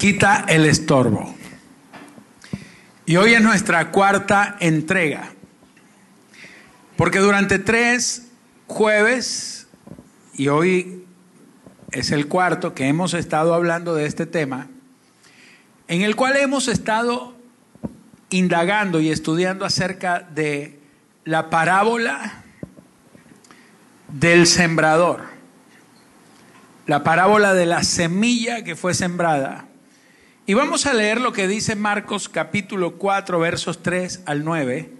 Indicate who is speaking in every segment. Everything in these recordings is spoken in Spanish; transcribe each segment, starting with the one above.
Speaker 1: quita el estorbo. Y hoy es nuestra cuarta entrega. Porque durante tres jueves, y hoy es el cuarto que hemos estado hablando de este tema, en el cual hemos estado indagando y estudiando acerca de la parábola del sembrador, la parábola de la semilla que fue sembrada. Y vamos a leer lo que dice Marcos capítulo 4 versos 3 al 9.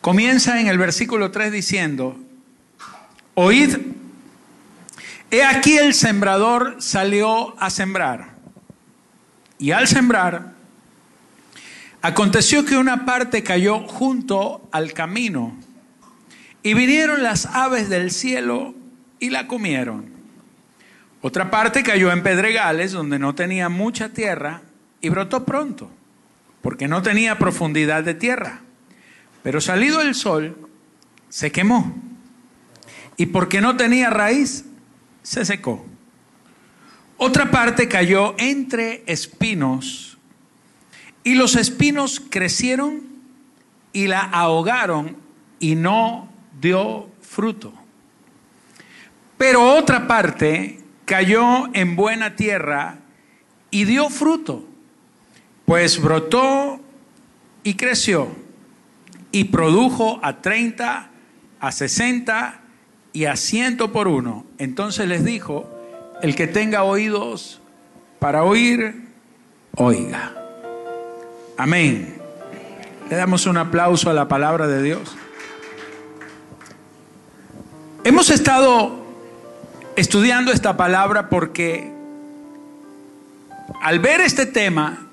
Speaker 1: Comienza en el versículo 3 diciendo, oíd, he aquí el sembrador salió a sembrar. Y al sembrar, aconteció que una parte cayó junto al camino, y vinieron las aves del cielo y la comieron. Otra parte cayó en pedregales donde no tenía mucha tierra y brotó pronto, porque no tenía profundidad de tierra. Pero salido el sol, se quemó. Y porque no tenía raíz, se secó. Otra parte cayó entre espinos y los espinos crecieron y la ahogaron y no dio fruto. Pero otra parte cayó en buena tierra y dio fruto, pues brotó y creció y produjo a 30, a 60 y a ciento por uno. Entonces les dijo, el que tenga oídos para oír, oiga. Amén. Le damos un aplauso a la palabra de Dios. Hemos estado estudiando esta palabra porque al ver este tema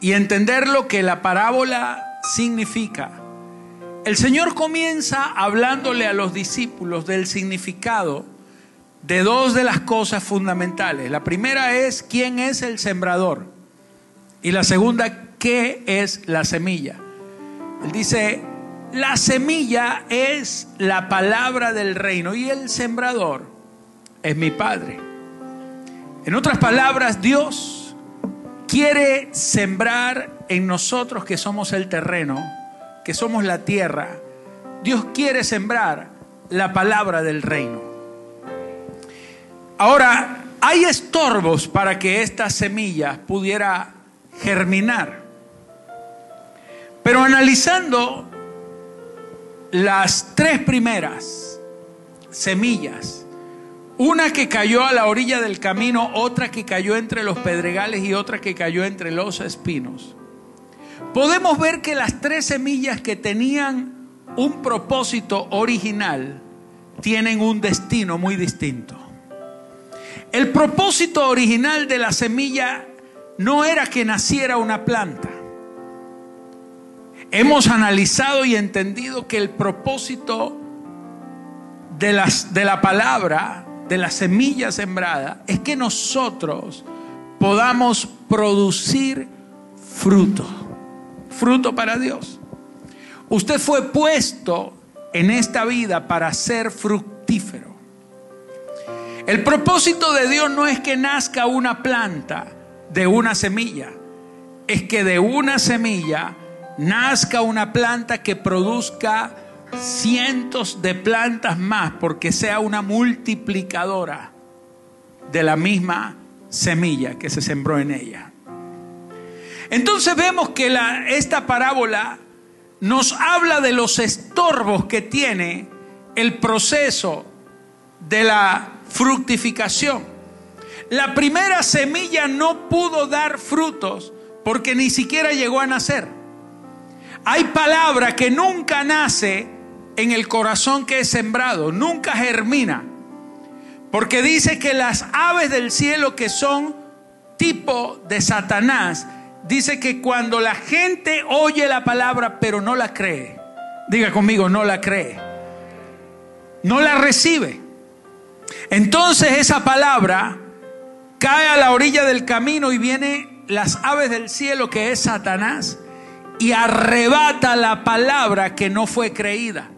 Speaker 1: y entender lo que la parábola significa, el Señor comienza hablándole a los discípulos del significado de dos de las cosas fundamentales. La primera es quién es el sembrador y la segunda, qué es la semilla. Él dice, la semilla es la palabra del reino y el sembrador es mi Padre. En otras palabras, Dios quiere sembrar en nosotros que somos el terreno, que somos la tierra. Dios quiere sembrar la palabra del reino. Ahora, hay estorbos para que esta semilla pudiera germinar. Pero analizando las tres primeras semillas, una que cayó a la orilla del camino, otra que cayó entre los pedregales y otra que cayó entre los espinos, podemos ver que las tres semillas que tenían un propósito original tienen un destino muy distinto. El propósito original de la semilla no era que naciera una planta. Hemos analizado y entendido que el propósito de, las, de la palabra, de la semilla sembrada, es que nosotros podamos producir fruto, fruto para Dios. Usted fue puesto en esta vida para ser fructífero. El propósito de Dios no es que nazca una planta de una semilla, es que de una semilla nazca una planta que produzca cientos de plantas más, porque sea una multiplicadora de la misma semilla que se sembró en ella. Entonces vemos que esta parábola nos habla de los estorbos que tiene el proceso de la fructificación. La primera semilla no pudo dar frutos porque ni siquiera llegó a nacer. Hay palabra que nunca nace en el corazón que es sembrado, nunca germina. Porque dice que las aves del cielo que son tipo de Satanás, dice que cuando la gente oye la palabra pero no la cree, diga conmigo, no la cree, no la recibe. Entonces esa palabra cae a la orilla del camino y viene las aves del cielo que es Satanás y arrebata la palabra que no fue creída.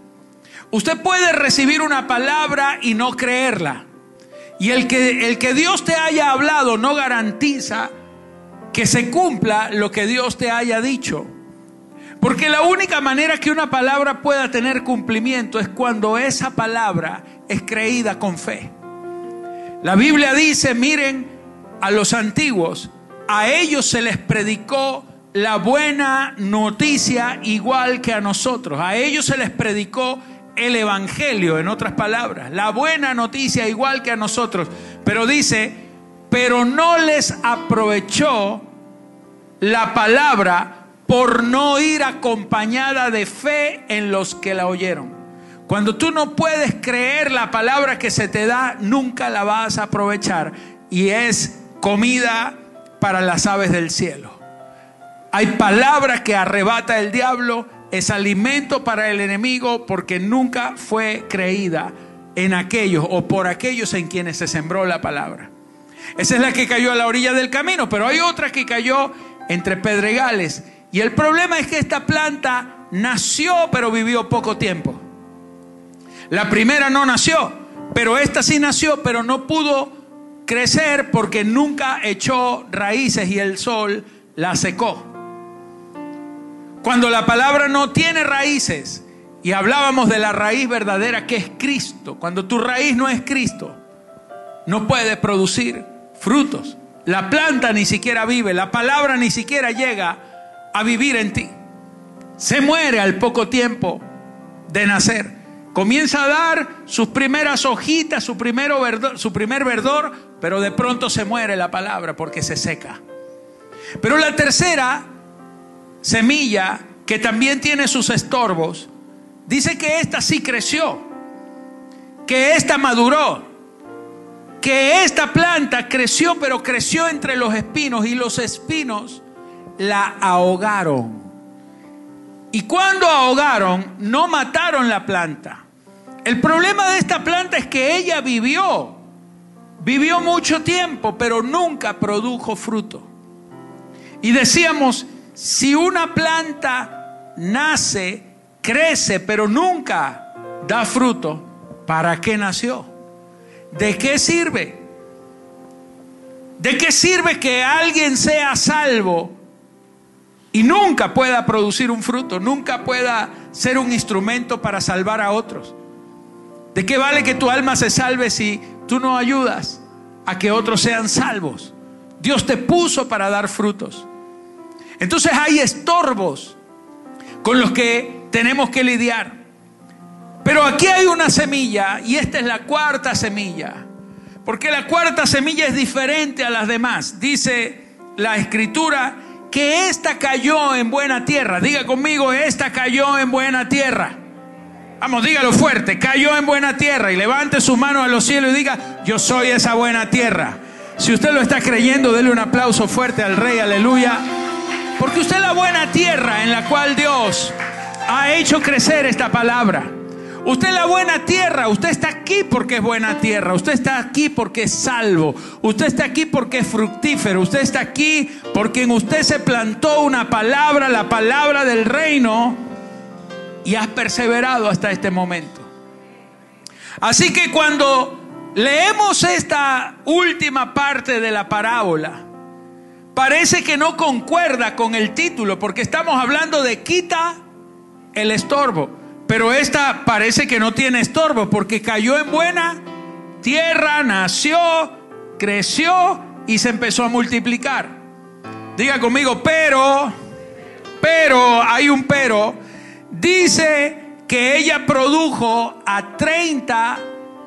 Speaker 1: Usted puede recibir una palabra y no creerla. Y el que, el que Dios te haya hablado no garantiza que se cumpla lo que Dios te haya dicho. Porque la única manera que una palabra pueda tener cumplimiento es cuando esa palabra es creída con fe. La Biblia dice, miren, a los antiguos, a ellos se les predicó la buena noticia igual que a nosotros. A ellos se les predicó el Evangelio, en otras palabras, la buena noticia igual que a nosotros. Pero dice, pero no les aprovechó la palabra por no ir acompañada de fe en los que la oyeron. Cuando tú no puedes creer la palabra que se te da, nunca la vas a aprovechar. Y es comida para las aves del cielo. Hay palabra que arrebata el diablo, es alimento para el enemigo porque nunca fue creída en aquellos o por aquellos en quienes se sembró la palabra. Esa es la que cayó a la orilla del camino, pero hay otra que cayó entre pedregales y el problema es que esta planta nació pero vivió poco tiempo. La primera no nació, pero esta sí nació, pero no pudo crecer porque nunca echó raíces y el sol la secó. Cuando la palabra no tiene raíces, y hablábamos de la raíz verdadera que es Cristo, cuando tu raíz no es Cristo, no puede producir frutos. La planta ni siquiera vive, la palabra ni siquiera llega a vivir en ti. Se muere al poco tiempo de nacer. Comienza a dar sus primeras hojitas, su, verdor, su primer verdor, pero de pronto se muere la palabra porque se seca. Pero la tercera semilla, que también tiene sus estorbos, dice que esta sí creció, que esta maduró, que esta planta creció, pero creció entre los espinos y los espinos la ahogaron. Y cuando ahogaron, no mataron la planta. El problema de esta planta es que ella vivió, vivió mucho tiempo, pero nunca produjo fruto. Y decíamos, si una planta nace, crece, pero nunca da fruto, ¿para qué nació? ¿De qué sirve? ¿De qué sirve que alguien sea salvo y nunca pueda producir un fruto, nunca pueda ser un instrumento para salvar a otros. ¿De qué vale que tu alma se salve si tú no ayudas a que otros sean salvos? Dios te puso para dar frutos. Entonces hay estorbos con los que tenemos que lidiar. Pero aquí hay una semilla y esta es la cuarta semilla. Porque la cuarta semilla es diferente a las demás. Dice la escritura que esta cayó en buena tierra. Diga conmigo, esta cayó en buena tierra. Vamos, dígalo fuerte, cayó en buena tierra y levante su mano a los cielos y diga, yo soy esa buena tierra. Si usted lo está creyendo, dele un aplauso fuerte al rey, aleluya. Porque usted es la buena tierra en la cual Dios ha hecho crecer esta palabra. Usted es la buena tierra, usted está aquí porque es buena tierra, usted está aquí porque es salvo, usted está aquí porque es fructífero, usted está aquí porque en usted se plantó una palabra, la palabra del reino, y has perseverado hasta este momento. Así que cuando leemos esta última parte de la parábola, parece que no concuerda con el título, porque estamos hablando de quita el estorbo. Pero esta parece que no tiene estorbo porque cayó en buena tierra, nació, creció y se empezó a multiplicar. Diga conmigo, pero, pero, hay un pero, dice que ella produjo a 30,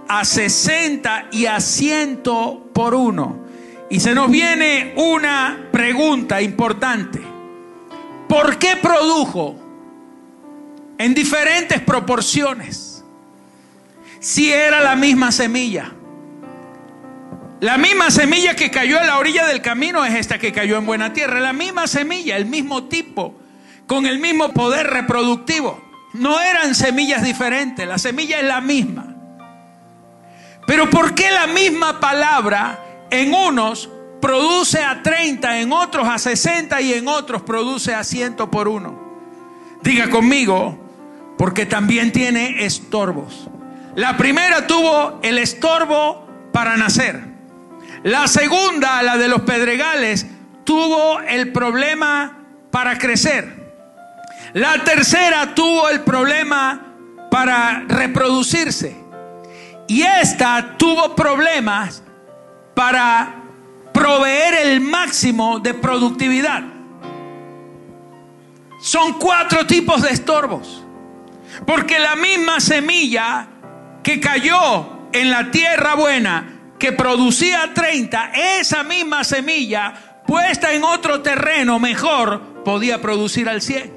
Speaker 1: a 60 y a 100 por uno. Y se nos viene una pregunta importante. ¿Por qué produjo? en diferentes proporciones. Si era la misma semilla. La misma semilla que cayó a la orilla del camino es esta que cayó en buena tierra. La misma semilla, el mismo tipo, con el mismo poder reproductivo. No eran semillas diferentes, la semilla es la misma. Pero ¿por qué la misma palabra en unos produce a 30, en otros a 60 y en otros produce a 100 por uno? Diga conmigo, porque también tiene estorbos. La primera tuvo el estorbo para nacer. La segunda, la de los pedregales, tuvo el problema para crecer. La tercera tuvo el problema para reproducirse. Y esta tuvo problemas para proveer el máximo de productividad. Son cuatro tipos de estorbos. Porque la misma semilla que cayó en la tierra buena, que producía 30, esa misma semilla puesta en otro terreno mejor, podía producir al 100.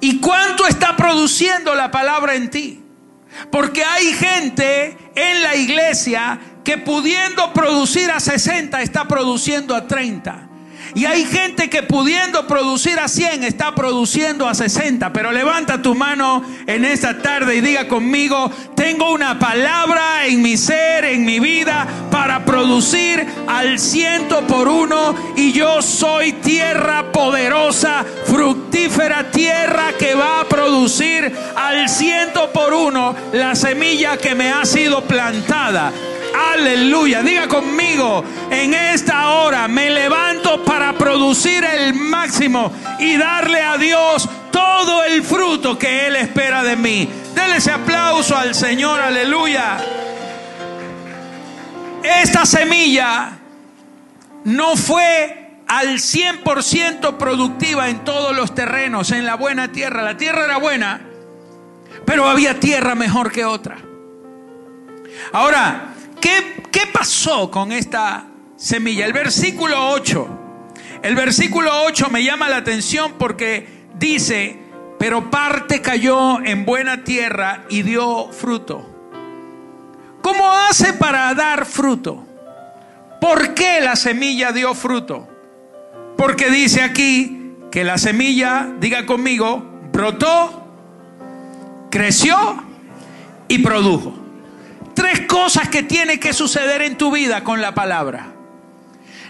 Speaker 1: ¿Y cuánto está produciendo la palabra en ti? Porque hay gente en la iglesia que pudiendo producir a 60 está produciendo a 30. Y hay gente que pudiendo producir a 100 está produciendo a 60. Pero levanta tu mano en esta tarde y diga conmigo, tengo una palabra en mi ser, en mi vida, para producir al ciento por uno. Y yo soy tierra poderosa, fructífera tierra que va a producir al ciento por uno la semilla que me ha sido plantada. Aleluya. Diga conmigo, en esta hora me levanto para producir el máximo y darle a Dios todo el fruto que Él espera de mí. Dele ese aplauso al Señor, aleluya. Esta semilla no fue al 100% productiva en todos los terrenos, en la buena tierra. La tierra era buena, pero había tierra mejor que otra. Ahora, ¿Qué, pasó con esta semilla? El versículo 8. El versículo 8 me llama la atención porque dice, pero parte cayó en buena tierra y dio fruto. ¿Cómo hace para dar fruto? ¿Por qué la semilla dio fruto? Porque dice aquí que la semilla, diga conmigo, brotó, creció y produjo tres cosas que tiene que suceder en tu vida con la palabra.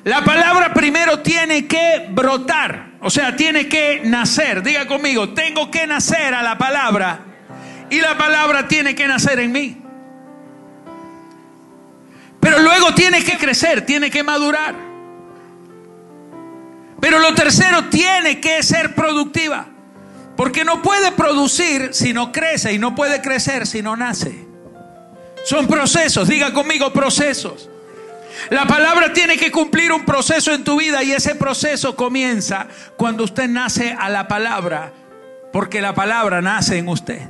Speaker 1: La palabra primero tiene que brotar, o sea, tiene que nacer. Diga conmigo, tengo que nacer a la palabra y la palabra tiene que nacer en mí. Pero luego tiene que crecer, tiene que madurar. Pero lo tercero tiene que ser productiva. Porque no puede producir si no crece y no puede crecer si no nace. Son procesos, diga conmigo procesos. La palabra tiene que cumplir un proceso en tu vida y ese proceso comienza cuando usted nace a la palabra, porque la palabra nace en usted.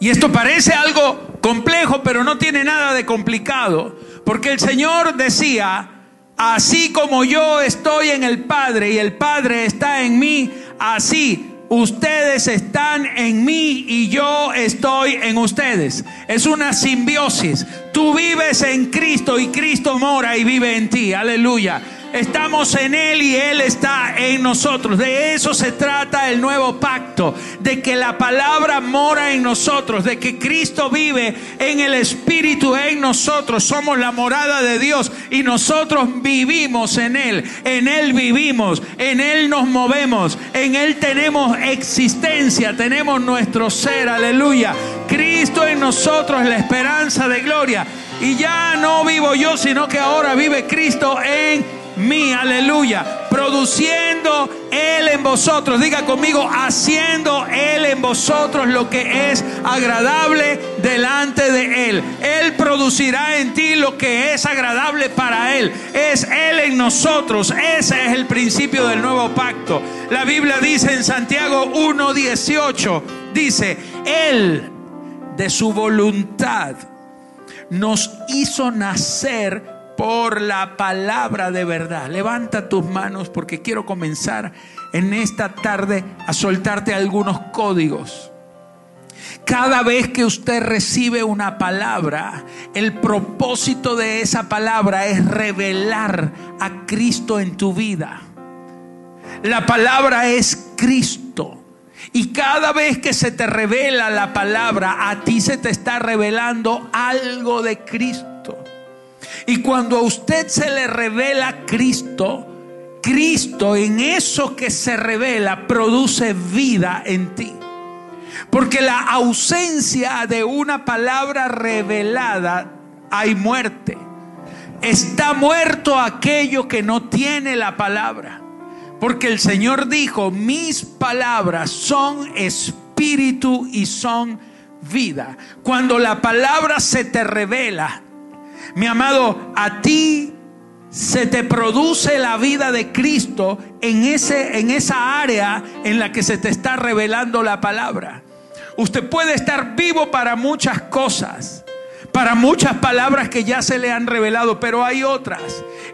Speaker 1: Y esto parece algo complejo, pero no tiene nada de complicado, porque el Señor decía, así como yo estoy en el Padre y el Padre está en mí, así ustedes están en mí y yo estoy en ustedes. Es una simbiosis. Tú vives en Cristo y Cristo mora y vive en ti. Aleluya. Estamos en Él y Él está en nosotros. De eso se trata el nuevo pacto. De que la palabra mora en nosotros. De que Cristo vive en el Espíritu en nosotros. Somos la morada de Dios y nosotros vivimos en Él. En Él vivimos. En Él nos movemos. En Él tenemos existencia. Tenemos nuestro ser. Aleluya. Cristo en nosotros la esperanza de gloria. Y ya no vivo yo, sino que ahora vive Cristo en mí, aleluya, produciendo Él en vosotros, diga conmigo, haciendo Él en vosotros lo que es agradable delante de Él. Él producirá en ti lo que es agradable para Él. Es Él en nosotros, ese es el principio del nuevo pacto. La Biblia dice en Santiago 1.18, dice, Él de su voluntad nos hizo nacer por la palabra de verdad. Levanta tus manos porque quiero comenzar en esta tarde a soltarte algunos códigos. Cada vez que usted recibe una palabra, el propósito de esa palabra es revelar a Cristo en tu vida. La palabra es Cristo. Y cada vez que se te revela la palabra, a ti se te está revelando algo de Cristo. Y cuando a usted se le revela Cristo, Cristo en eso que se revela produce vida en ti. Porque la ausencia de una palabra revelada hay muerte. Está muerto aquello que no tiene la palabra. Porque el Señor dijo, mis palabras son espíritu y son vida. Cuando la palabra se te revela, mi amado, a ti se te produce la vida de Cristo en, ese, en esa área en la que se te está revelando la palabra. Usted puede estar vivo para muchas cosas, para muchas palabras que ya se le han revelado, pero hay otras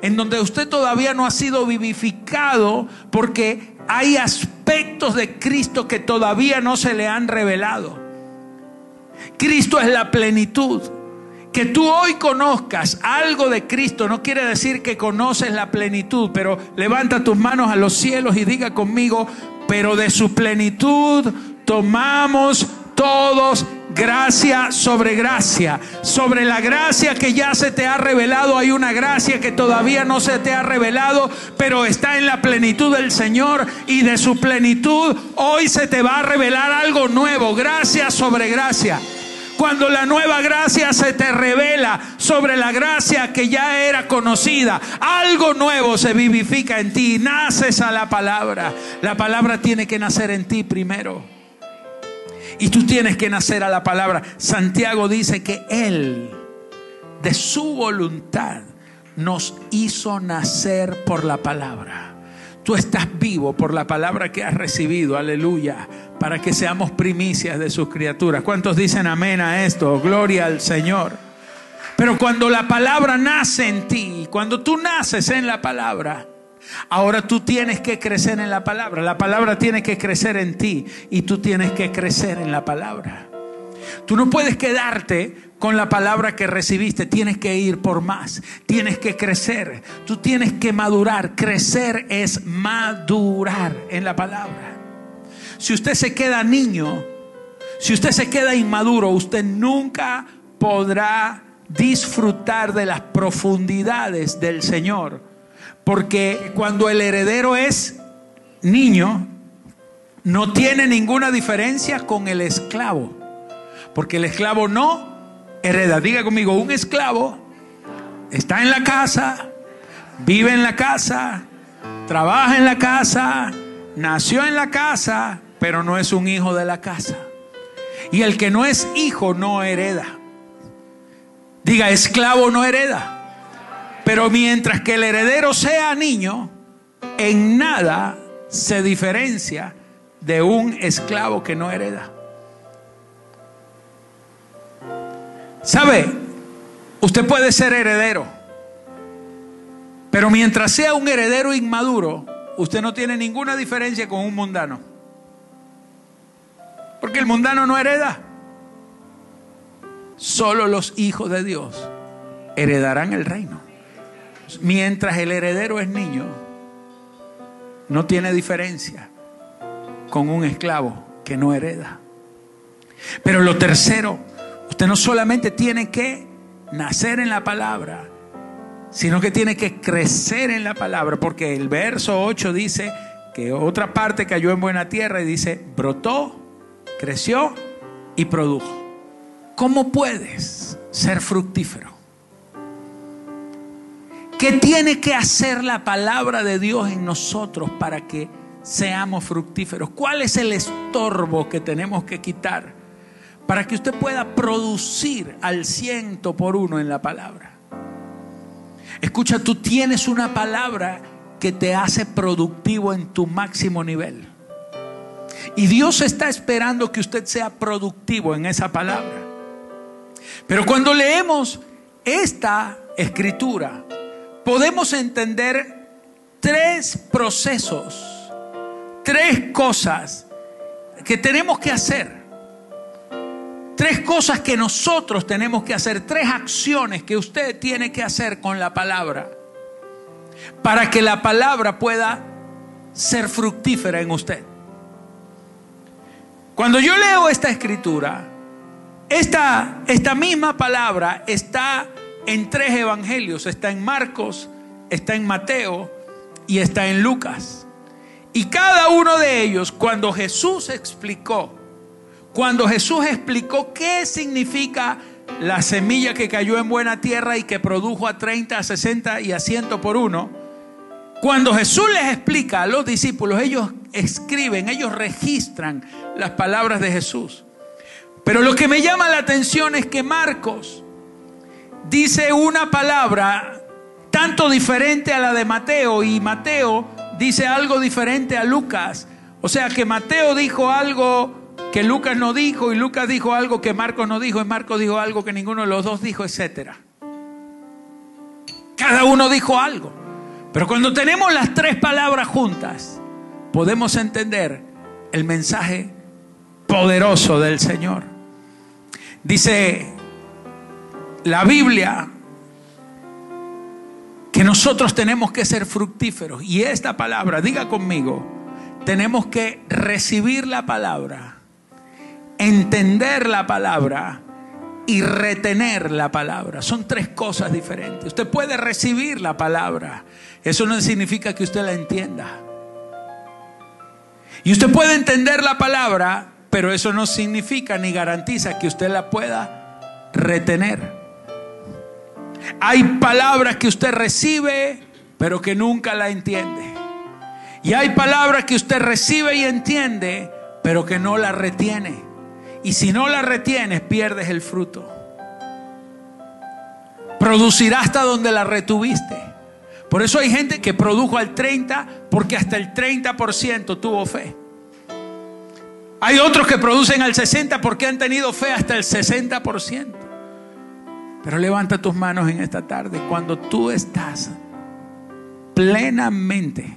Speaker 1: en donde usted todavía no ha sido vivificado porque hay aspectos de Cristo que todavía no se le han revelado. Cristo es la plenitud. Que tú hoy conozcas algo de Cristo no quiere decir que conoces la plenitud, pero levanta tus manos a los cielos y diga conmigo, pero de su plenitud tomamos todos gracia sobre gracia. Sobre la gracia que ya se te ha revelado hay una gracia que todavía no se te ha revelado, pero está en la plenitud del Señor y de su plenitud hoy se te va a revelar algo nuevo, gracia sobre gracia. Cuando la nueva gracia se te revela sobre la gracia que ya era conocida, algo nuevo se vivifica en ti. Naces a la palabra. La palabra tiene que nacer en ti primero. Y tú tienes que nacer a la palabra. Santiago dice que Él, de su voluntad, nos hizo nacer por la palabra. Tú estás vivo por la palabra que has recibido, aleluya, para que seamos primicias de sus criaturas. ¿Cuántos dicen amén a esto? Gloria al Señor. Pero cuando la palabra nace en ti, cuando tú naces en la palabra, ahora tú tienes que crecer en la palabra. La palabra tiene que crecer en ti y tú tienes que crecer en la palabra. Tú no puedes quedarte con la palabra que recibiste. Tienes que ir por más. Tienes que crecer. Tú tienes que madurar. Crecer es madurar en la palabra. Si usted se queda niño, si usted se queda inmaduro, usted nunca podrá disfrutar de las profundidades del Señor. Porque cuando el heredero es niño, no tiene ninguna diferencia con el esclavo. Porque el esclavo no hereda. Diga conmigo, un esclavo está en la casa, vive en la casa, trabaja en la casa, nació en la casa, pero no es un hijo de la casa. Y el que no es hijo no hereda. Diga, esclavo no hereda. Pero mientras que el heredero sea niño, en nada se diferencia de un esclavo que no hereda. ¿Sabe? Usted puede ser heredero. Pero mientras sea un heredero inmaduro, usted no tiene ninguna diferencia con un mundano. Porque el mundano no hereda. Solo los hijos de Dios heredarán el reino. Mientras el heredero es niño, no tiene diferencia con un esclavo que no hereda. Pero lo tercero, Usted no solamente tiene que nacer en la palabra, sino que tiene que crecer en la palabra, porque el verso 8 dice que otra parte cayó en buena tierra y dice, brotó, creció y produjo. ¿Cómo puedes ser fructífero? ¿Qué tiene que hacer la palabra de Dios en nosotros para que seamos fructíferos? ¿Cuál es el estorbo que tenemos que quitar? para que usted pueda producir al ciento por uno en la palabra. Escucha, tú tienes una palabra que te hace productivo en tu máximo nivel. Y Dios está esperando que usted sea productivo en esa palabra. Pero cuando leemos esta escritura, podemos entender tres procesos, tres cosas que tenemos que hacer Tres cosas que nosotros tenemos que hacer, tres acciones que usted tiene que hacer con la palabra para que la palabra pueda ser fructífera en usted. Cuando yo leo esta escritura, esta, esta misma palabra está en tres evangelios, está en Marcos, está en Mateo y está en Lucas. Y cada uno de ellos, cuando Jesús explicó cuando Jesús explicó qué significa la semilla que cayó en buena tierra y que produjo a 30, a 60 y a 100 por uno, cuando Jesús les explica a los discípulos, ellos escriben, ellos registran las palabras de Jesús. Pero lo que me llama la atención es que Marcos dice una palabra tanto diferente a la de Mateo y Mateo dice algo diferente a Lucas. O sea que Mateo dijo algo que Lucas no dijo y Lucas dijo algo que Marcos no dijo y Marcos dijo algo que ninguno de los dos dijo, etc. Cada uno dijo algo. Pero cuando tenemos las tres palabras juntas, podemos entender el mensaje poderoso del Señor. Dice la Biblia que nosotros tenemos que ser fructíferos. Y esta palabra, diga conmigo, tenemos que recibir la palabra, entender la palabra y retener la palabra. Son tres cosas diferentes. Usted puede recibir la palabra. Eso no significa que usted la entienda. Y usted puede entender la palabra, pero eso no significa ni garantiza que usted la pueda retener. Hay palabras que usted recibe, pero que nunca la entiende. Y hay palabras que usted recibe y entiende, pero que no la retiene. Y si no la retienes, pierdes el fruto. Producirá hasta donde la retuviste. Por eso hay gente que produjo al 30 porque hasta el 30% tuvo fe. Hay otros que producen al 60 porque han tenido fe hasta el 60%. Pero levanta tus manos en esta tarde cuando tú estás plenamente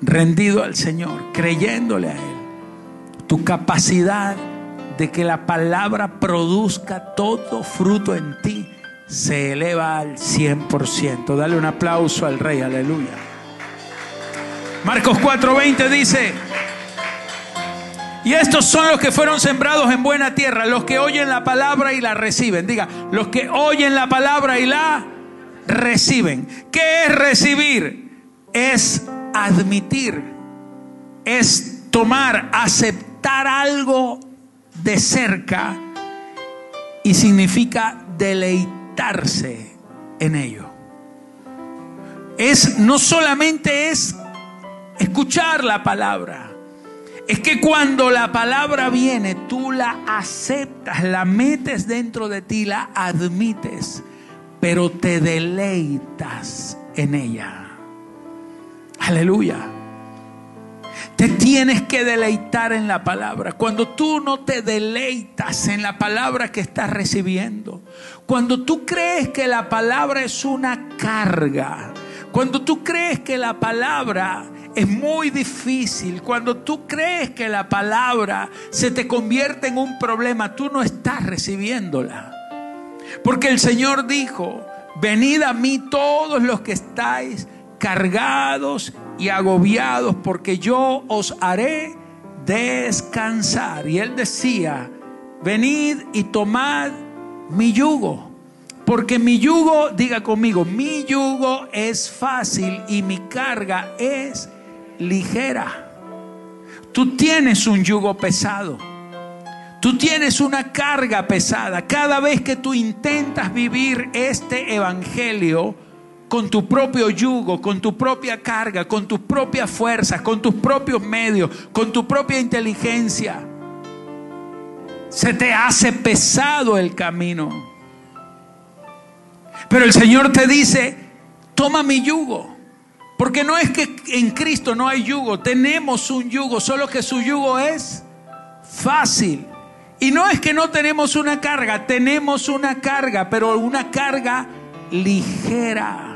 Speaker 1: rendido al Señor, creyéndole a Él, tu capacidad de que la palabra produzca todo fruto en ti se eleva al 100%. Dale un aplauso al Rey, aleluya. Marcos 4:20 dice, y estos son los que fueron sembrados en buena tierra, los que oyen la palabra y la reciben. Diga, los que oyen la palabra y la reciben. ¿Qué es recibir? Es admitir, es tomar, aceptar algo de cerca y significa en ello. Es no solamente es escuchar la palabra, es que cuando la palabra viene, tú la aceptas, la metes dentro de ti, la admites, pero te deleitas en ella. Aleluya. Te tienes que deleitar en la palabra. Cuando tú no te deleitas en la palabra que estás recibiendo, cuando tú crees que la palabra es una carga, cuando tú crees que la palabra es muy difícil. Cuando tú crees que la palabra se te convierte en un problema, tú no estás recibiéndola. Porque el Señor dijo, venid a mí todos los que estáis cargados y agobiados, porque yo os haré descansar. Y él decía, venid y tomad mi yugo. Porque mi yugo, diga conmigo, mi yugo es fácil y mi carga es ligera. Tú tienes un yugo pesado. Tú tienes una carga pesada. Cada vez que tú intentas vivir este evangelio con tu propio yugo, con tu propia carga, con tus propias fuerzas, con tus propios medios, con tu propia inteligencia, se te hace pesado el camino. Pero el Señor te dice, toma mi yugo. Porque no es que en Cristo no hay yugo, tenemos un yugo, solo que su yugo es fácil. Y no es que no tenemos una carga, tenemos una carga, pero una carga ligera.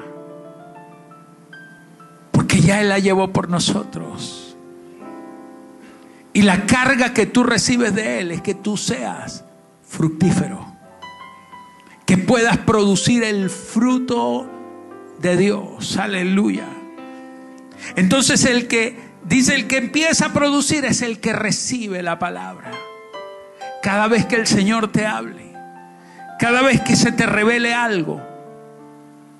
Speaker 1: Ya Él la llevó por nosotros. Y la carga que tú recibes de Él es que tú seas fructífero. Que puedas producir el fruto de Dios. Aleluya. Entonces el que dice el que empieza a producir es el que recibe la palabra. Cada vez que el Señor te hable, cada vez que se te revele algo,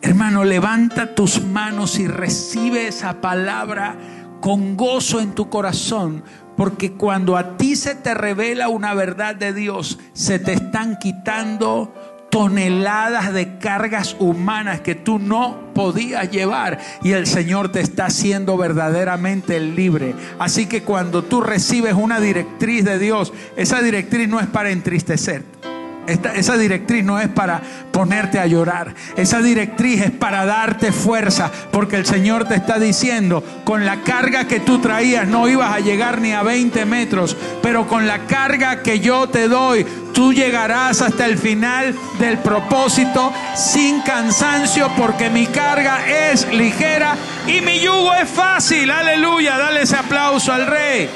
Speaker 1: hermano, levanta tus manos y recibe esa palabra con gozo en tu corazón, porque cuando a ti se te revela una verdad de Dios, se te están quitando toneladas de cargas humanas que tú no podías llevar y el Señor te está haciendo verdaderamente libre. Así que cuando tú recibes una directriz de Dios, esa directriz no es para entristecerte esa directriz no es para ponerte a llorar. Esa directriz es para darte fuerza. Porque el Señor te está diciendo, con la carga que tú traías no ibas a llegar ni a 20 metros. Pero con la carga que yo te doy, tú llegarás hasta el final del propósito sin cansancio. Porque mi carga es ligera y mi yugo es fácil. Aleluya. Dale ese aplauso al rey.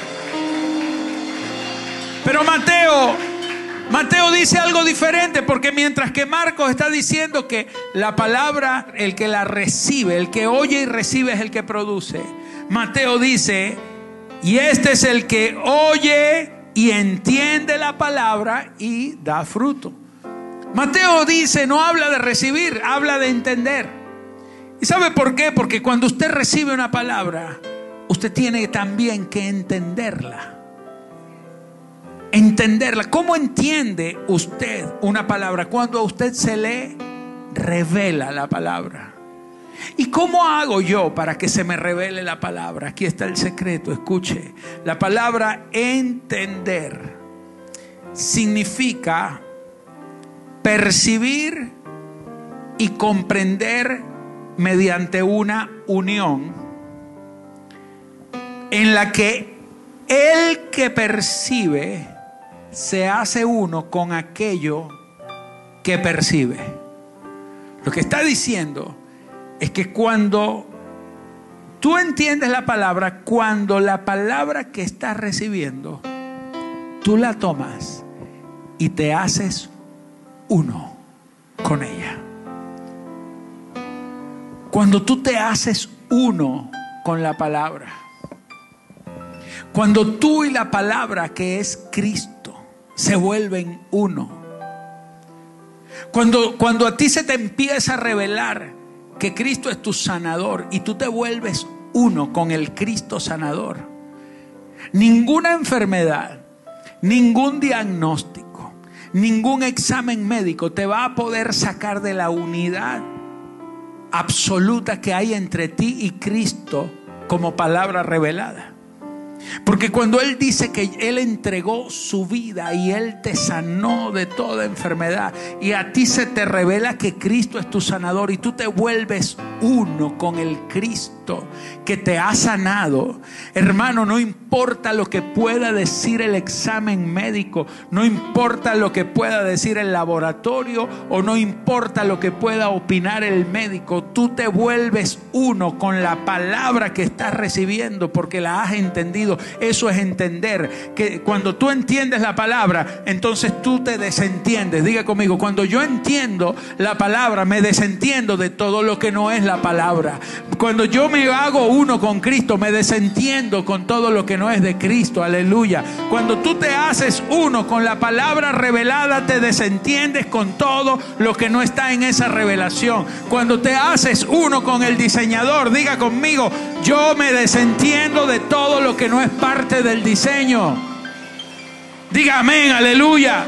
Speaker 1: Pero Mateo Mateo dice algo diferente porque mientras que Marcos está diciendo que la palabra, el que la recibe, el que oye y recibe es el que produce. Mateo dice, y este es el que oye y entiende la palabra y da fruto. Mateo dice, no habla de recibir, habla de entender. ¿Y sabe por qué? Porque cuando usted recibe una palabra, usted tiene también que entenderla entenderla. ¿Cómo entiende usted una palabra? Cuando a usted se le revela la palabra. ¿Y cómo hago yo para que se me revele la palabra? Aquí está el secreto, escuche. La palabra entender significa percibir y comprender mediante una unión en la que el que percibe se hace uno con aquello que percibe. Lo que está diciendo es que cuando tú entiendes la palabra, cuando la palabra que estás recibiendo, tú la tomas y te haces uno con ella. Cuando tú te haces uno con la palabra, cuando tú y la palabra que es Cristo, se vuelven uno. Cuando, cuando a ti se te empieza a revelar que Cristo es tu sanador y tú te vuelves uno con el Cristo sanador, ninguna enfermedad, ningún diagnóstico, ningún examen médico te va a poder sacar de la unidad absoluta que hay entre ti y Cristo como palabra revelada. Porque cuando Él dice que Él entregó su vida y Él te sanó de toda enfermedad y a ti se te revela que Cristo es tu sanador y tú te vuelves uno con el Cristo que te ha sanado, hermano, no importa lo que pueda decir el examen médico, no importa lo que pueda decir el laboratorio o no importa lo que pueda opinar el médico, tú te vuelves uno con la palabra que estás recibiendo porque la has entendido. Eso es entender que cuando tú entiendes la palabra, entonces tú te desentiendes. Diga conmigo, cuando yo entiendo la palabra, me desentiendo de todo lo que no es la palabra. Cuando yo hago uno con Cristo, me desentiendo con todo lo que no es de Cristo. Aleluya. Cuando tú te haces uno con la palabra revelada, te desentiendes con todo lo que no está en esa revelación. Cuando te haces uno con el diseñador, diga conmigo, yo me desentiendo de todo lo que no es parte del diseño. Diga amén, aleluya.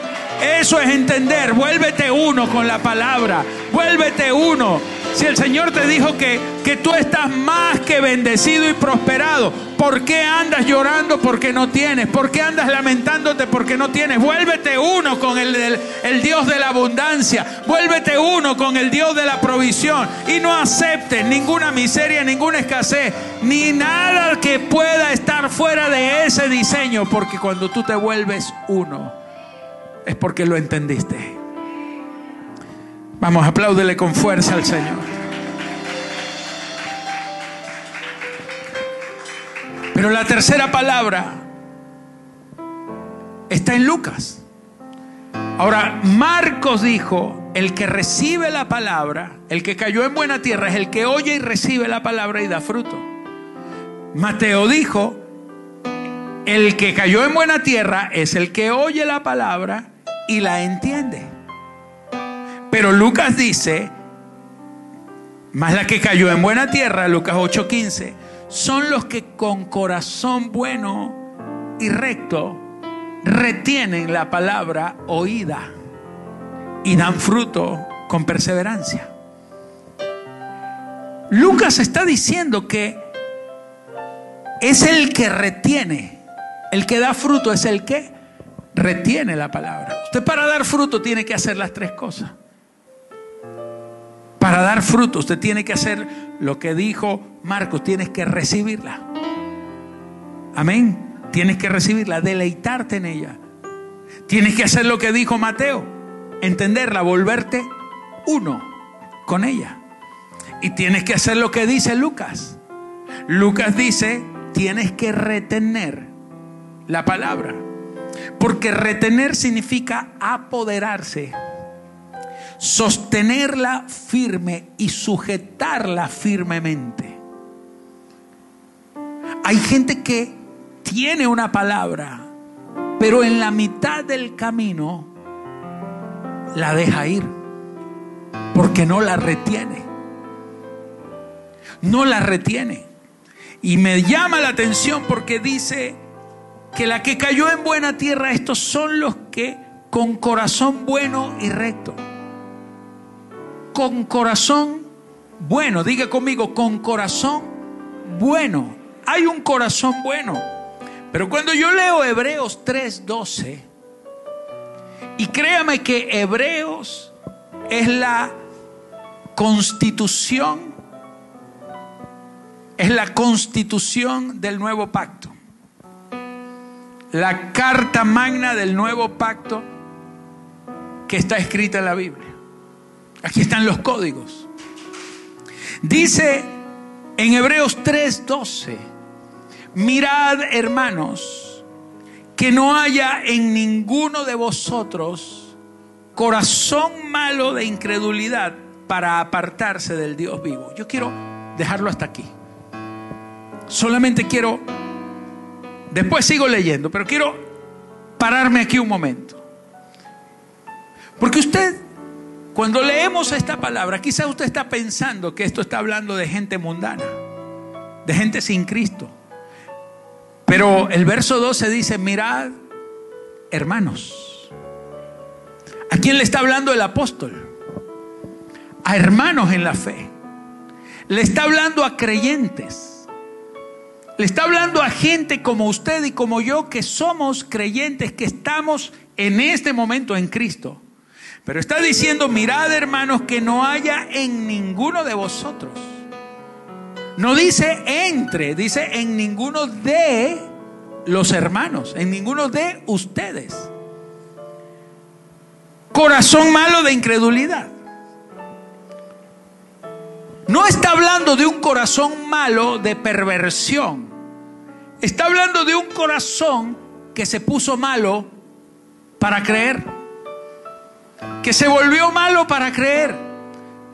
Speaker 1: Eso es entender. Vuélvete uno con la palabra. Vuélvete uno. Si el Señor te dijo que, que tú estás más que bendecido y prosperado, ¿por qué andas llorando porque no tienes? ¿Por qué andas lamentándote porque no tienes? Vuélvete uno con el, el, Dios de la abundancia. Vuélvete uno con el Dios de la provisión. Y no aceptes ninguna miseria, ninguna escasez, ni nada que pueda estar fuera de ese diseño. Porque cuando tú te vuelves uno, es porque lo entendiste. Vamos, apláudele con fuerza al Señor. Pero la tercera palabra está en Lucas. Ahora, Marcos dijo, el que recibe la palabra, el que cayó en buena tierra, es el que oye y recibe la palabra y da fruto. Mateo dijo, el que cayó en buena tierra es el que oye la palabra y la entiende. Pero Lucas dice, más la que cayó en buena tierra, Lucas 8:15, son los que con corazón bueno y recto retienen la palabra oída y dan fruto con perseverancia. Lucas está diciendo que es el que retiene, el que da fruto es el que retiene la palabra. Usted para dar fruto tiene que hacer las tres cosas. Para dar fruto usted tiene que hacer lo que dijo Marcos, tienes que recibirla. Amén. Tienes que recibirla, deleitarte en ella. Tienes que hacer lo que dijo Mateo, entenderla, volverte uno con ella. Y tienes que hacer lo que dice Lucas. Lucas dice, tienes que retener la palabra. Porque retener significa apoderarse, sostenerla firme y sujetarla firmemente. Hay gente que tiene una palabra, pero en la mitad del camino la deja ir, porque no la retiene. No la retiene. Y me llama la atención porque dice que la que cayó en buena tierra, estos son los que con corazón bueno y recto, con corazón bueno, diga conmigo, con corazón bueno. Hay un corazón bueno. Pero cuando yo leo Hebreos 3:12, y créame que Hebreos es la constitución, es la constitución del nuevo pacto la carta magna del nuevo pacto que está escrita en la Biblia. Aquí están los códigos. Dice en Hebreos 3:12, mirad hermanos, que no haya en ninguno de vosotros corazón malo de incredulidad para apartarse del Dios vivo. Yo quiero dejarlo hasta aquí. Solamente quiero Después sigo leyendo, pero quiero pararme aquí un momento. Porque usted, cuando leemos esta palabra, quizás usted está pensando que esto está hablando de gente mundana, de gente sin Cristo. Pero el verso 12 dice, mirad, hermanos. ¿A quién le está hablando el apóstol? A hermanos en la fe. Le está hablando a creyentes. Le está hablando a gente como usted y como yo que somos creyentes, que estamos en este momento en Cristo. Pero está diciendo, mirad hermanos, que no haya en ninguno de vosotros. No dice entre, dice en ninguno de los hermanos, en ninguno de ustedes. Corazón malo de incredulidad. No está hablando de un corazón malo de perversión. Está hablando de un corazón que se puso malo para creer. Que se volvió malo para creer.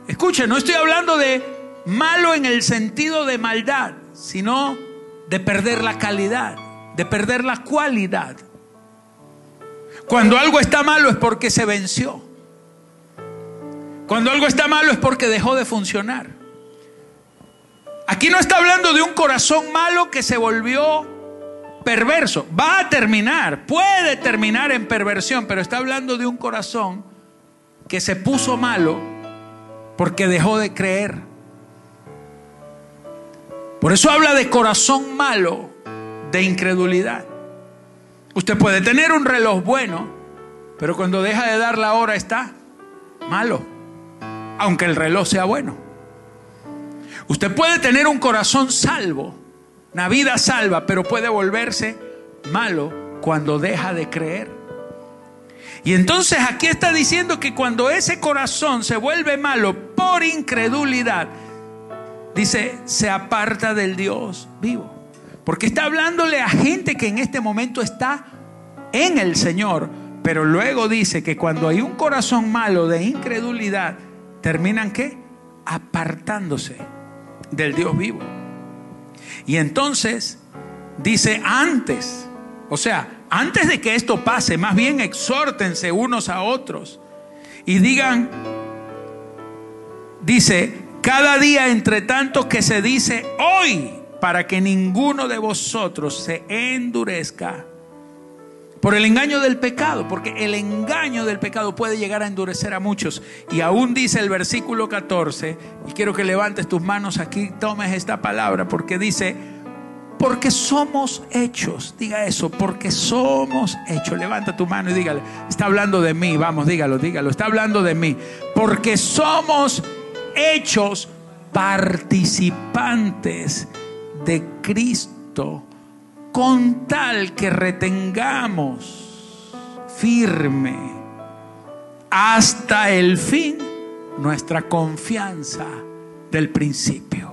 Speaker 1: Escuchen, no estoy hablando de malo en el sentido de maldad, sino de perder la calidad, de perder la cualidad. Cuando algo está malo es porque se venció. Cuando algo está malo es porque dejó de funcionar. Aquí no está hablando de un corazón malo que se volvió perverso. Va a terminar, puede terminar en perversión, pero está hablando de un corazón que se puso malo porque dejó de creer. Por eso habla de corazón malo, de incredulidad. Usted puede tener un reloj bueno, pero cuando deja de dar la hora está malo, aunque el reloj sea bueno. Usted puede tener un corazón salvo, una vida salva, pero puede volverse malo cuando deja de creer. Y entonces aquí está diciendo que cuando ese corazón se vuelve malo por incredulidad, dice, se aparta del Dios vivo. Porque está hablándole a gente que en este momento está en el Señor, pero luego dice que cuando hay un corazón malo de incredulidad, terminan qué? Apartándose del Dios vivo. Y entonces dice antes, o sea, antes de que esto pase, más bien exhórtense unos a otros y digan, dice, cada día entre tanto que se dice hoy, para que ninguno de vosotros se endurezca por el engaño del pecado, porque el engaño del pecado puede llegar a endurecer a muchos. Y aún dice el versículo 14, y quiero que levantes tus manos aquí, tomes esta palabra, porque dice, porque somos hechos, diga eso, porque somos hechos. Levanta tu mano y dígale, está hablando de mí, vamos, dígalo, dígalo, está hablando de mí, porque somos hechos participantes de Cristo con tal que retengamos firme hasta el fin nuestra confianza del principio.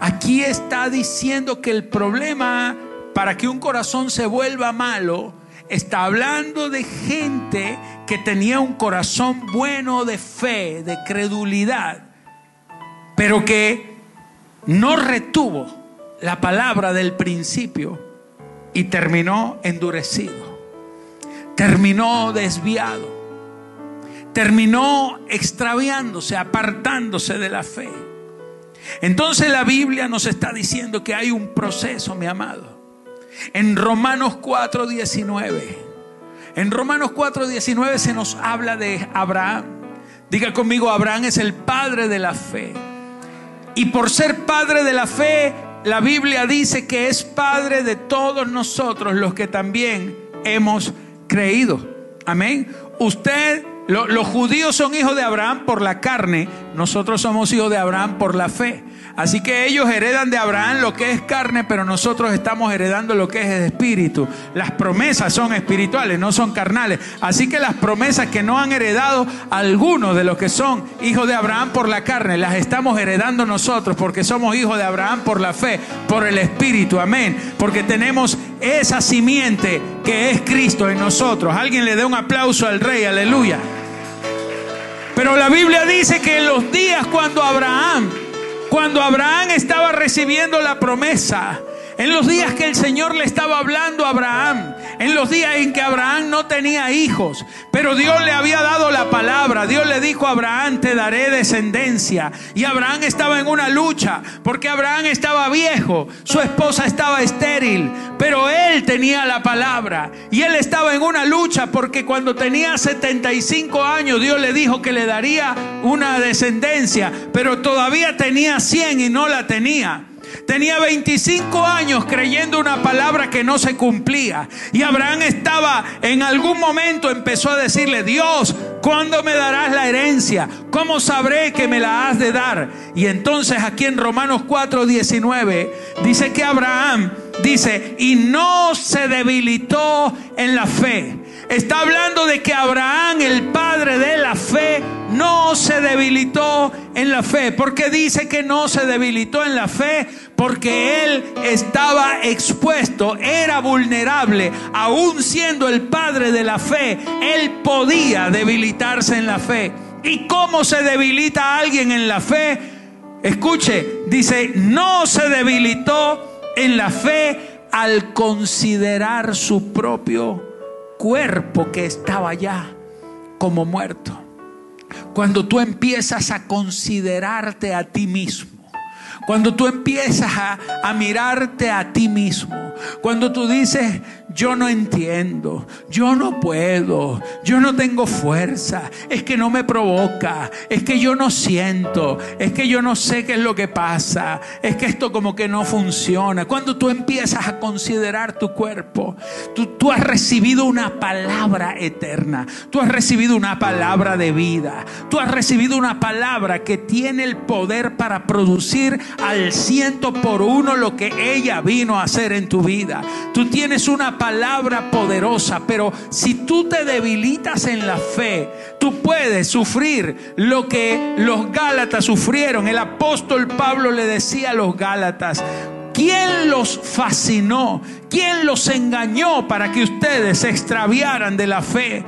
Speaker 1: Aquí está diciendo que el problema para que un corazón se vuelva malo está hablando de gente que tenía un corazón bueno de fe, de credulidad, pero que no retuvo la palabra del principio y terminó endurecido, terminó desviado, terminó extraviándose, apartándose de la fe. Entonces la Biblia nos está diciendo que hay un proceso, mi amado. En Romanos 4:19, en Romanos 4:19 se nos habla de Abraham. Diga conmigo, Abraham es el padre de la fe. Y por ser padre de la fe, la Biblia dice que es Padre de todos nosotros los que también hemos creído. Amén. Usted, los judíos son hijos de Abraham por la carne, nosotros somos hijos de Abraham por la fe. Así que ellos heredan de Abraham lo que es carne, pero nosotros estamos heredando lo que es el espíritu. Las promesas son espirituales, no son carnales. Así que las promesas que no han heredado algunos de los que son hijos de Abraham por la carne, las estamos heredando nosotros porque somos hijos de Abraham por la fe, por el espíritu. Amén. Porque tenemos esa simiente que es Cristo en nosotros. Alguien le dé un aplauso al rey, aleluya. Pero la Biblia dice que en los días cuando Abraham cuando Abraham estaba recibiendo la promesa, en los días que el Señor le estaba hablando a Abraham, en los días en que Abraham no tenía hijos, pero Dios le había dado la palabra, Dios le dijo a Abraham, te daré descendencia. Y Abraham estaba en una lucha, porque Abraham estaba viejo, su esposa estaba estéril, pero él tenía la palabra. Y él estaba en una lucha, porque cuando tenía 75 años, Dios le dijo que le daría una descendencia, pero todavía tenía 100 y no la tenía. Tenía 25 años creyendo una palabra que no se cumplía. Y Abraham estaba en algún momento empezó a decirle, Dios, ¿cuándo me darás la herencia? ¿Cómo sabré que me la has de dar? Y entonces aquí en Romanos 4, 19 dice que Abraham dice, y no se debilitó en la fe. Está hablando de que Abraham, el padre de la fe, no se debilitó en la fe. ¿Por qué dice que no se debilitó en la fe? Porque él estaba expuesto, era vulnerable. Aún siendo el padre de la fe, él podía debilitarse en la fe. ¿Y cómo se debilita alguien en la fe? Escuche, dice, no se debilitó en la fe al considerar su propio cuerpo que estaba ya como muerto. Cuando tú empiezas a considerarte a ti mismo, cuando tú empiezas a, a mirarte a ti mismo, cuando tú dices, yo no entiendo, yo no puedo, yo no tengo fuerza, es que no me provoca, es que yo no siento, es que yo no sé qué es lo que pasa, es que esto como que no funciona. Cuando tú empiezas a considerar tu cuerpo, tú, tú has recibido una palabra eterna, tú has recibido una palabra de vida, tú has recibido una palabra que tiene el poder para producir al ciento por uno lo que ella vino a hacer en tu vida. Tú tienes una palabra poderosa, pero si tú te debilitas en la fe, tú puedes sufrir lo que los Gálatas sufrieron. El apóstol Pablo le decía a los Gálatas, ¿quién los fascinó? ¿Quién los engañó para que ustedes se extraviaran de la fe?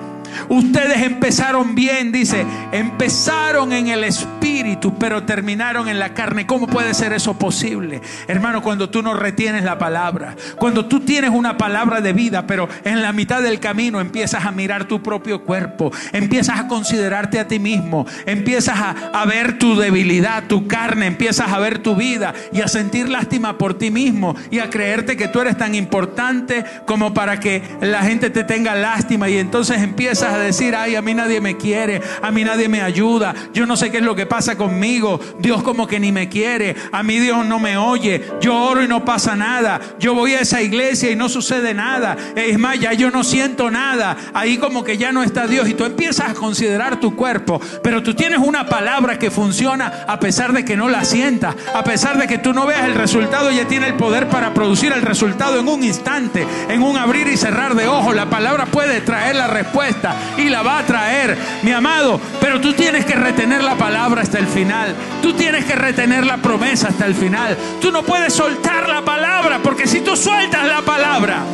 Speaker 1: Ustedes empezaron bien, dice, empezaron en el espíritu, pero terminaron en la carne. ¿Cómo puede ser eso posible? Hermano, cuando tú no retienes la palabra, cuando tú tienes una palabra de vida, pero en la mitad del camino empiezas a mirar tu propio cuerpo, empiezas a considerarte a ti mismo, empiezas a, ver tu debilidad, tu carne, empiezas a ver tu vida y a sentir lástima por ti mismo y a creerte que tú eres tan importante como para que la gente te tenga lástima y entonces empiezas a decir, ay, a mí nadie me quiere, a mí nadie me ayuda, yo no sé qué es lo que pasa conmigo, Dios como que ni me quiere, a mí Dios no me oye, yo oro y no pasa nada, yo voy a esa iglesia y no sucede nada, es más, ya yo no siento nada, ahí como que ya no está Dios y tú empiezas a considerar tu cuerpo, pero tú tienes una palabra que funciona a pesar de que no la sientas, a pesar de que tú no veas el resultado, ya tiene el poder para producir el resultado en un instante, en un abrir y cerrar de ojos, la palabra puede traer la respuesta y la va a traer, mi amado. Pero tú tienes que retener la palabra hasta el final. Tú tienes que retener la promesa hasta el final. Tú no puedes soltar la palabra, porque si tú sueltas la palabra,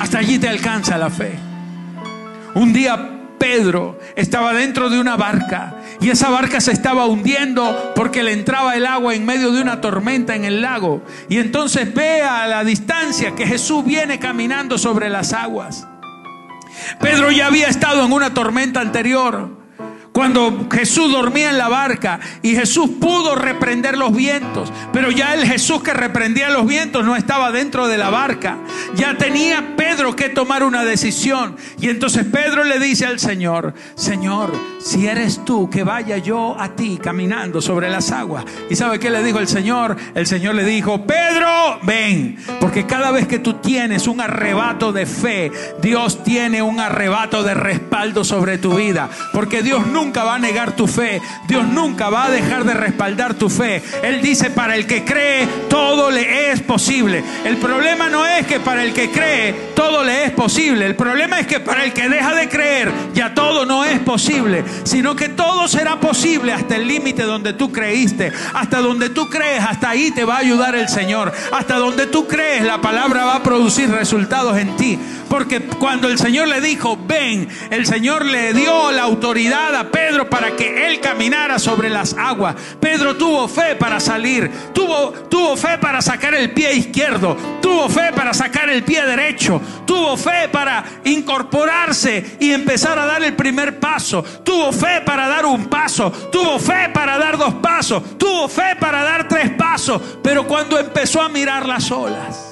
Speaker 1: hasta allí te alcanza la fe. Un día Pedro estaba dentro de una barca y esa barca se estaba hundiendo porque le entraba el agua en medio de una tormenta en el lago. Y entonces ve a la distancia que Jesús viene caminando sobre las aguas. Pedro ya había estado en una tormenta anterior. Cuando Jesús dormía en la barca y Jesús pudo reprender los vientos, pero ya el Jesús que reprendía los vientos no estaba dentro de la barca. Ya tenía Pedro que tomar una decisión. Y entonces Pedro le dice al Señor, Señor, si eres tú, que vaya yo a ti caminando sobre las aguas. ¿Y sabe qué le dijo el Señor? El Señor le dijo, Pedro, ven, porque cada vez que tú tienes un arrebato de fe, Dios tiene un arrebato de respaldo sobre tu vida. Porque Dios nunca nunca va a negar tu fe. Dios nunca va a dejar de respaldar tu fe. Él dice, para el que cree, todo le es posible. El problema no es que para el que cree, todo le es posible. El problema es que para el que deja de creer, ya todo no es posible. Sino que todo será posible hasta el límite donde tú creíste. Hasta donde tú crees, hasta ahí te va a ayudar el Señor. Hasta donde tú crees, la palabra va a producir resultados en ti. Porque cuando el Señor le dijo, ven, el Señor le dio la autoridad a Pedro para que él caminara sobre las aguas. Pedro tuvo fe para salir, tuvo, tuvo fe para sacar el pie izquierdo, tuvo fe para sacar el pie derecho, tuvo fe para incorporarse y empezar a dar el primer paso, tuvo fe para dar un paso, tuvo fe para dar dos pasos, tuvo fe para dar tres pasos, pero cuando empezó a mirar las olas,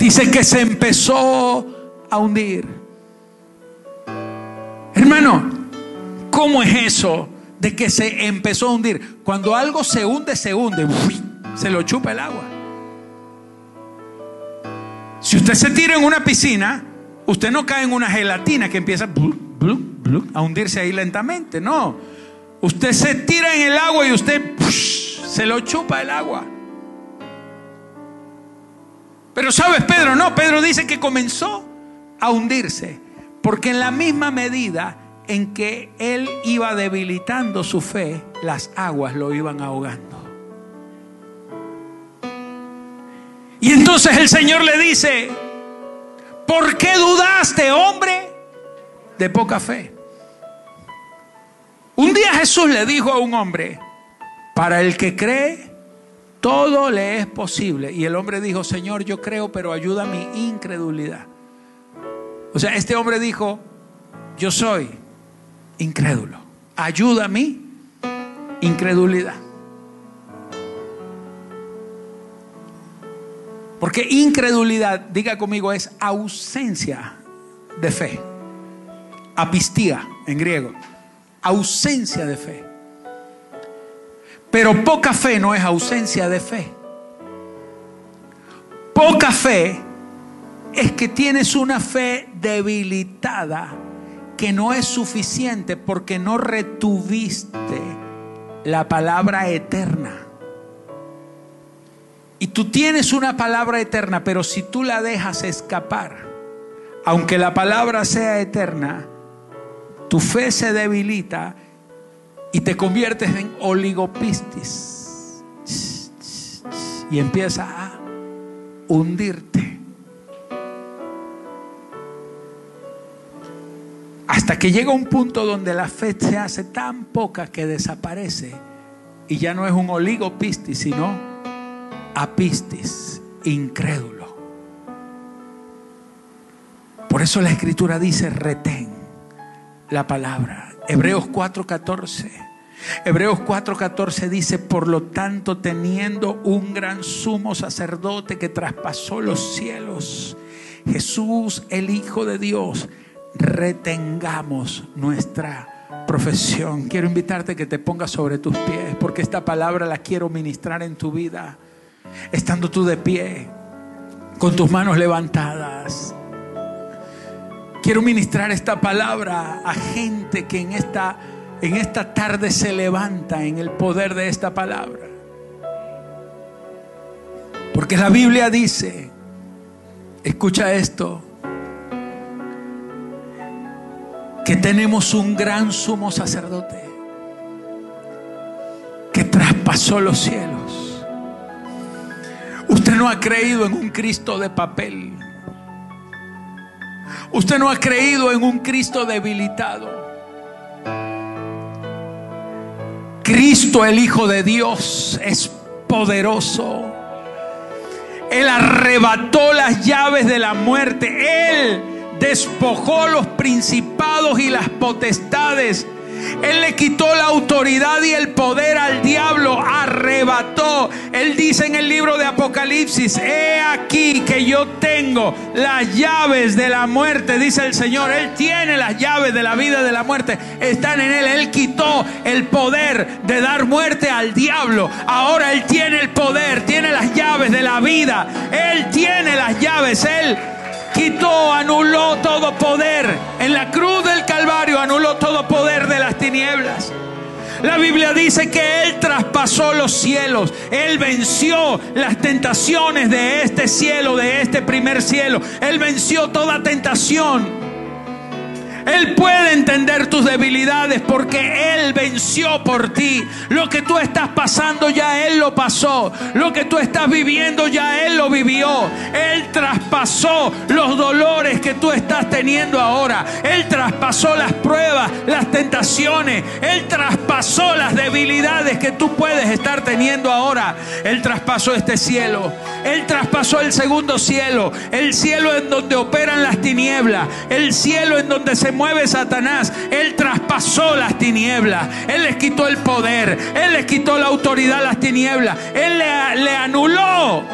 Speaker 1: dice que se empezó a hundir. Hermano, ¿cómo es eso de que se empezó a hundir? Cuando algo se hunde, se hunde, se lo chupa el agua. Si usted se tira en una piscina, usted no cae en una gelatina que empieza a hundirse ahí lentamente, no. Usted se tira en el agua y usted se lo chupa el agua. Pero sabes, Pedro, no, Pedro dice que comenzó a hundirse, porque en la misma medida en que él iba debilitando su fe, las aguas lo iban ahogando. Y entonces el Señor le dice, ¿por qué dudaste, hombre, de poca fe? Un día Jesús le dijo a un hombre, para el que cree, todo le es posible. Y el hombre dijo, Señor, yo creo, pero ayuda a mi incredulidad. O sea, este hombre dijo, yo soy incrédulo. Ayuda a mi incredulidad. Porque incredulidad, diga conmigo, es ausencia de fe. Apistía en griego. Ausencia de fe. Pero poca fe no es ausencia de fe. Poca fe es que tienes una fe debilitada que no es suficiente porque no retuviste la palabra eterna. Y tú tienes una palabra eterna, pero si tú la dejas escapar, aunque la palabra sea eterna, tu fe se debilita y te conviertes en oligopistis y empieza a hundirte. Hasta que llega un punto donde la fe se hace tan poca que desaparece y ya no es un oligopistis, sino apistis, incrédulo. Por eso la escritura dice, retén la palabra. Hebreos 4:14. Hebreos 4:14 dice, por lo tanto, teniendo un gran sumo sacerdote que traspasó los cielos, Jesús, el Hijo de Dios, retengamos nuestra profesión. Quiero invitarte a que te pongas sobre tus pies, porque esta palabra la quiero ministrar en tu vida, estando tú de pie, con tus manos levantadas. Quiero ministrar esta palabra a gente que en esta, en esta tarde se levanta en el poder de esta palabra. Porque la Biblia dice, escucha esto, que tenemos un gran sumo sacerdote que traspasó los cielos. Usted no ha creído en un Cristo de papel. Usted no ha creído en un Cristo debilitado. Cristo el Hijo de Dios es poderoso. Él arrebató las llaves de la muerte. Él despojó los principados y las potestades. Él le quitó la autoridad y el poder al diablo, arrebató. Él dice en el libro de Apocalipsis, he aquí que yo tengo las llaves de la muerte, dice el Señor. Él tiene las llaves de la vida y de la muerte, están en Él. Él quitó el poder de dar muerte al diablo. Ahora Él tiene el poder, tiene las llaves de la vida. Él tiene las llaves, Él quitó, anuló todo poder. En la cruz del Calvario anuló todo poder de las tinieblas. La Biblia dice que Él traspasó los cielos. Él venció las tentaciones de este cielo, de este primer cielo. Él venció toda tentación. Él puede entender tus debilidades porque Él venció por ti. Lo que tú estás pasando ya Él lo pasó. Lo que tú estás viviendo ya Él lo vivió. Él traspasó los dolores que tú estás teniendo ahora. Él traspasó las pruebas, las tentaciones. Él traspasó las debilidades que tú puedes estar teniendo ahora. Él traspasó este cielo. Él traspasó el segundo cielo. El cielo en donde operan las tinieblas. El cielo en donde se mueve Satanás. Él traspasó las tinieblas. Él les quitó el poder. Él les quitó la autoridad a las tinieblas. Él le, anuló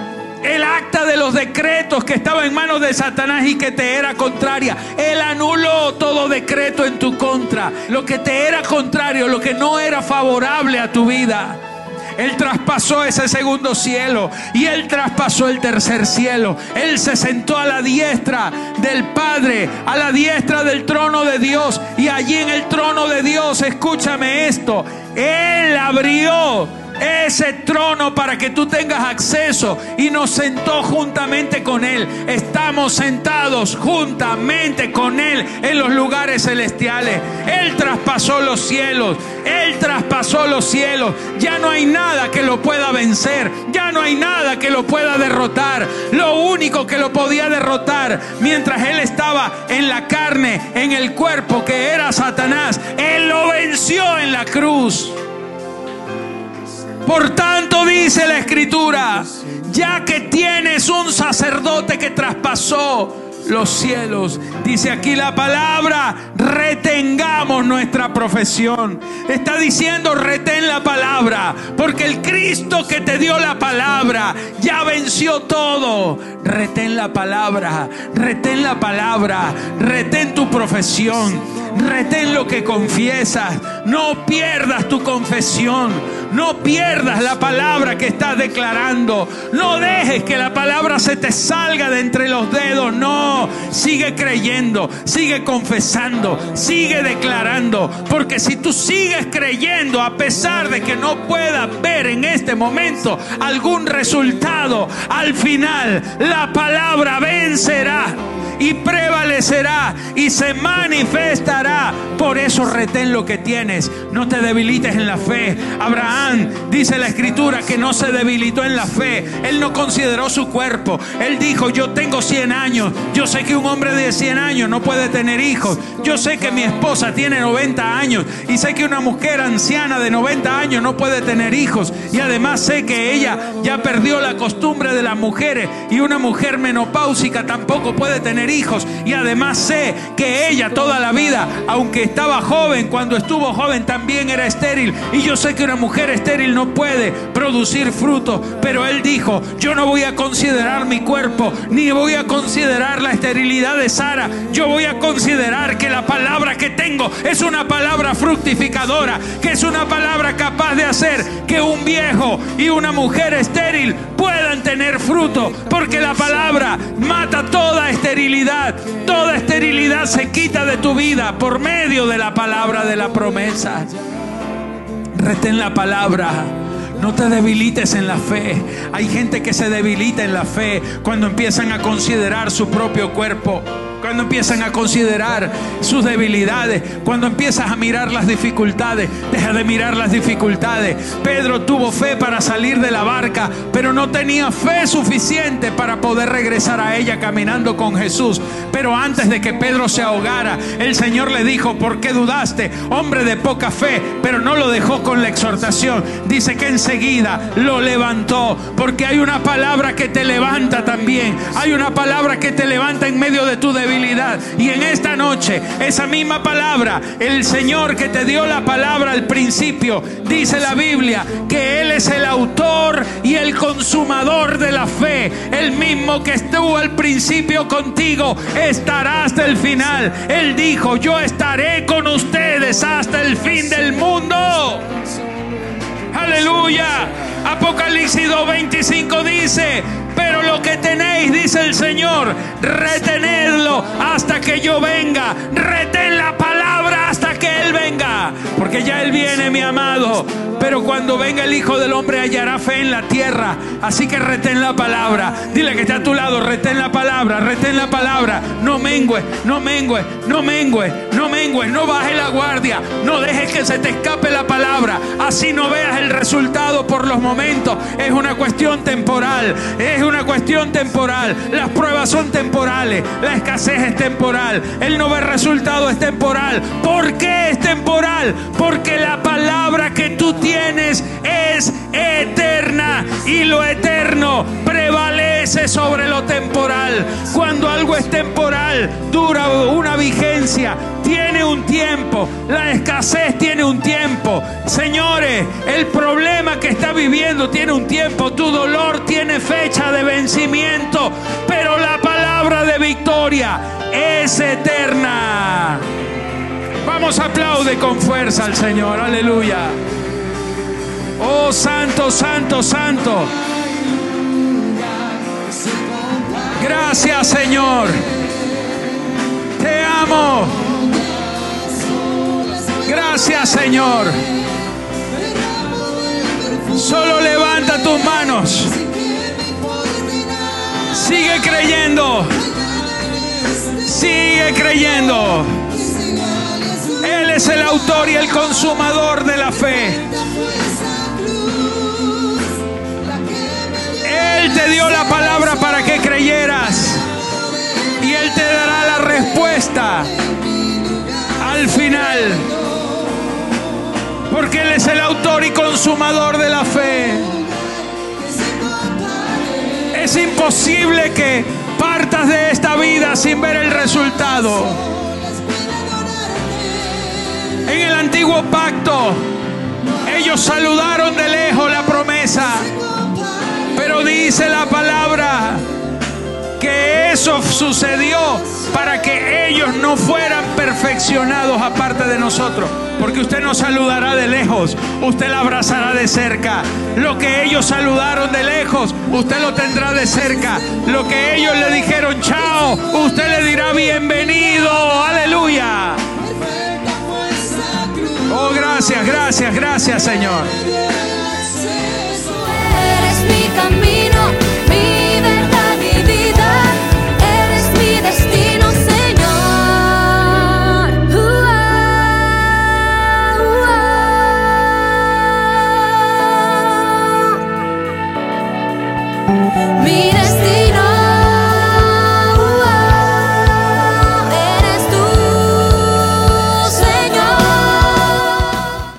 Speaker 1: el acta de los decretos que estaba en manos de Satanás y que te era contraria. Él anuló todo decreto en tu contra. Lo que te era contrario, lo que no era favorable a tu vida. Él traspasó ese segundo cielo y Él traspasó el tercer cielo. Él se sentó a la diestra del Padre, a la diestra del trono de Dios. Y allí en el trono de Dios, escúchame esto, Él abrió ese trono para que tú tengas acceso y nos sentó juntamente con Él. Estamos sentados juntamente con Él en los lugares celestiales. Él traspasó los cielos, Él traspasó los cielos. Ya no hay nada que lo pueda vencer, ya no hay nada que lo pueda derrotar. Lo único que lo podía derrotar mientras Él estaba en la carne, en el cuerpo que era Satanás, Él lo venció en la cruz. Por tanto dice la escritura, ya que tienes un sacerdote que traspasó los cielos. Dice aquí la palabra, retengamos nuestra profesión. Está diciendo, retén la palabra, porque el Cristo que te dio la palabra ya venció todo. Retén la palabra, retén la palabra, retén tu profesión, retén lo que confiesas. No pierdas tu confesión. No pierdas la palabra que estás declarando. No dejes que la palabra se te salga de entre los dedos. No, sigue creyendo, sigue confesando, sigue declarando. Porque si tú sigues creyendo, a pesar de que no puedas ver en este momento algún resultado, al final la palabra vencerá y prevalecerá y se manifestará. Por eso retén lo que tienes, no te debilites en la fe. Abraham dice la escritura que no se debilitó en la fe, él no consideró su cuerpo, él dijo, yo tengo 100 años, yo sé que un hombre de 100 años no puede tener hijos, yo sé que mi esposa tiene 90 años y sé que una mujer anciana de 90 años no puede tener hijos. Y además sé que ella ya perdió la costumbre de las mujeres y una mujer menopáusica tampoco puede tener hijos. Y además sé que ella toda la vida, aunque estaba joven, cuando estuvo joven también era estéril. Y yo sé que una mujer estéril no puede producir fruto, pero él dijo, yo no voy a considerar mi cuerpo ni voy a considerar la esterilidad de Sara, yo voy a considerar que la palabra que tengo es una palabra fructificadora, que es una palabra capaz de hacer que un viejo y una mujer estéril puedan tener fruto, porque la palabra mata toda esterilidad. Toda esterilidad se quita de tu vida por medio de la palabra de la promesa. Retén la palabra. No te debilites en la fe. Hay gente que se debilita en la fe cuando empiezan a considerar su propio cuerpo cuando empiezan a considerar sus debilidades, cuando empiezas a mirar las dificultades, deja de mirar las dificultades. Pedro tuvo fe para salir de la barca, pero no tenía fe suficiente para poder regresar a ella caminando con Jesús. Pero antes de que Pedro se ahogara, el Señor le dijo, ¿por qué dudaste? Hombre de poca fe, pero no lo dejó con la exhortación. Dice que enseguida lo levantó, porque hay una palabra que te levanta también. Hay una palabra que te levanta en medio de tu debilidad y en esta noche, esa misma palabra, el Señor que te dio la palabra al principio, dice la Biblia que Él es el autor y el consumador de la fe. El mismo que estuvo al principio contigo, estará hasta el final. Él dijo, yo estaré con ustedes hasta el fin del mundo. Aleluya. Apocalipsis 2.25 dice, que tenéis, dice el Señor, retenedlo hasta que yo venga. Retén la palabra hasta que Él venga. Porque ya Él viene, mi amado. Pero cuando venga el Hijo del Hombre hallará fe en la tierra. Así que retén la palabra. Dile que está a tu lado, retén la palabra, retén la palabra. No mengue, no mengue, no mengue, no mengue, no baje la guardia. No dejes que se te escape la palabra. Así no veas el resultado por los momentos. Es una cuestión temporal. Es una cuestión temporal. Las pruebas son temporales. La escasez es temporal. El no ver resultado es temporal. ¿Por qué es temporal? Porque la palabra que tú tienes es eterna y lo eterno prevalece sobre lo temporal. Cuando algo es temporal, dura una vigencia, tiene un tiempo, la escasez tiene un tiempo. Señores, el problema que está viviendo tiene un tiempo, tu dolor tiene fecha de vencimiento, pero la palabra de victoria es eterna. Vamos, aplaude con fuerza al Señor, aleluya. Oh, santo, santo, santo. Gracias, Señor. Te amo. Gracias, Señor. Solo levanta tus manos. Sigue creyendo. Sigue creyendo. Él es el autor y el consumador de la fe. Te dio la palabra para que creyeras. Y Él te dará la respuesta al final. Porque Él es el autor y consumador de la fe. Es imposible que partas de esta vida sin ver el resultado. En el antiguo pacto, ellos saludaron de lejos la promesa pero dice la palabra que eso sucedió para que ellos no fueran perfeccionados aparte de nosotros. Porque usted no saludará de lejos, usted la abrazará de cerca. Lo que ellos saludaron de lejos, usted lo tendrá de cerca. Lo que ellos le dijeron chao, usted le dirá bienvenido. Aleluya. Oh, gracias, gracias, gracias Señor.
Speaker 2: camino.